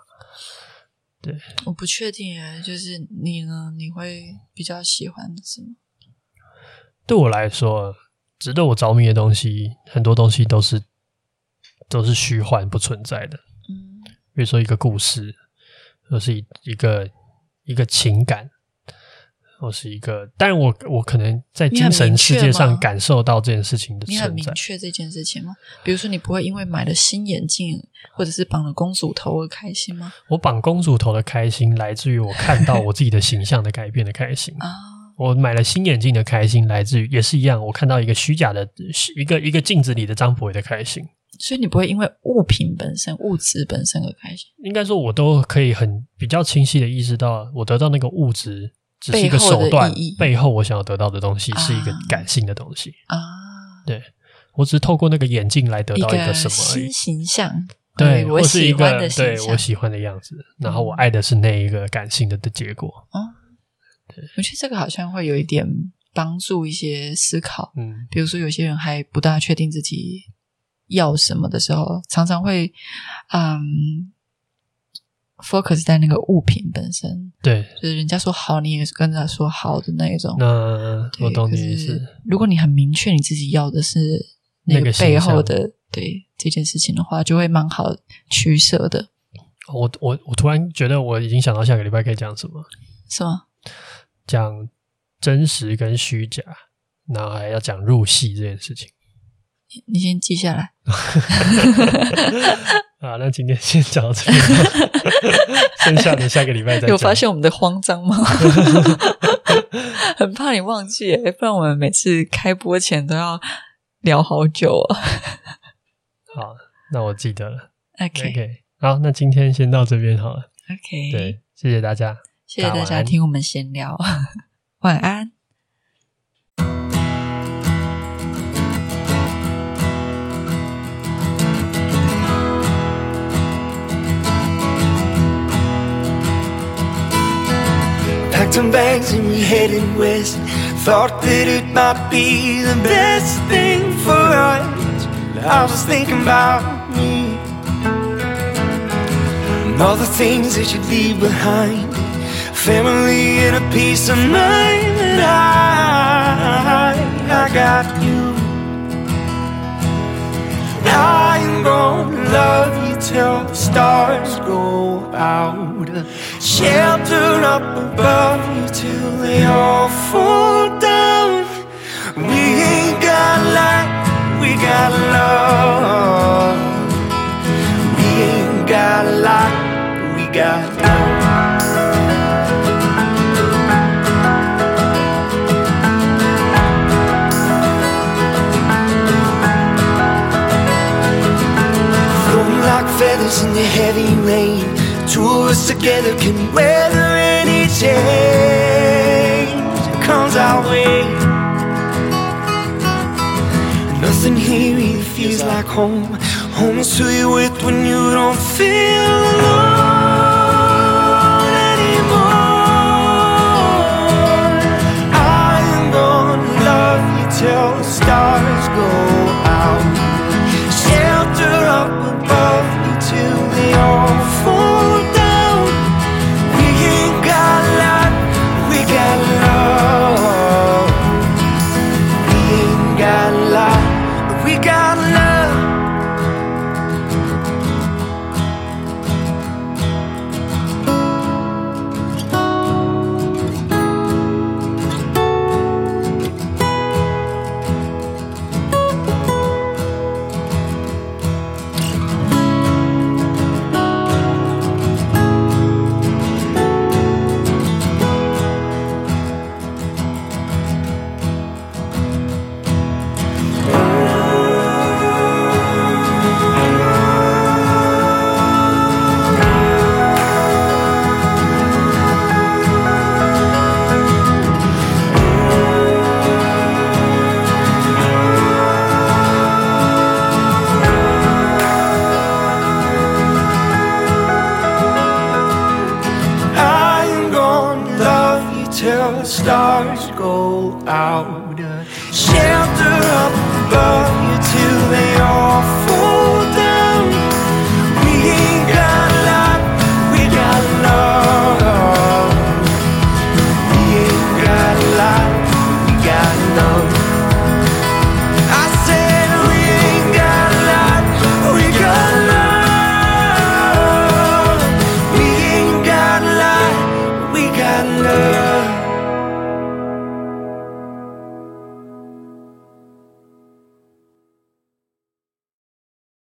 对，我不确定哎，就是你呢？你会比较喜欢什么？对我来说，值得我着迷的东西，很多东西都是都是虚幻不存在的。嗯，比如说一个故事，或是一一个一个情感。或是一个，但我我可能在精神世界上感受到这件事情的存在。你很明确这件事情吗？比如说，你不会因为买了新眼镜，或者是绑了公主头而开心吗？我绑公主头的开心，来自于我看到我自己的形象的改变的开心啊。我买了新眼镜的开心，来自于也是一样，我看到一个虚假的一个一个镜子里的张博伟的开心。所以你不会因为物品本身、物质本身而开心。应该说，我都可以很比较清晰的意识到，我得到那个物质只是一个手段，背后，我想要得到的东西是一个感性的东西啊。对，我只是透过那个眼镜来得到一个什么形象，对，我喜欢的形象，对我喜欢的样子，然后我爱的是那一个感性的的结果。哦、嗯，对，我觉得这个好像会有一点帮助一些思考。嗯，比如说有些人还不大确定自己。要什么的时候，常常会嗯，focus 在那个物品本身。对，就是人家说好，你也是跟着说好的那一种。那我懂你意思。如果你很明确你自己要的是那个背后的对这件事情的话，就会蛮好取舍的。我我我突然觉得我已经想到下个礼拜可以讲什么？是吗？讲真实跟虚假，然后还要讲入戏这件事情。你先记下来。啊，那今天先讲到这里，剩下的下个礼拜再讲。有发现我们的慌张吗？很怕你忘记，不然我们每次开播前都要聊好久啊。好，那我记得了。OK，, okay 好，那今天先到这边好了。OK，对，谢谢大家，谢谢大家听我们闲聊，晚安。Some bags and we headed west. Thought that it might be the best thing for us. I was thinking about me and all the things that you'd leave behind. Family and a peace of mind that I, I got you. I am gonna love you till the stars go out. Shelter up above you till they all fall down. We ain't got light, we got love. We ain't got lot, we got love. Feathers in the heavy rain. Two of us together can weather any change that comes our way. Nothing here really feels like home. Home is who you're with when you don't feel alone anymore. I am gonna love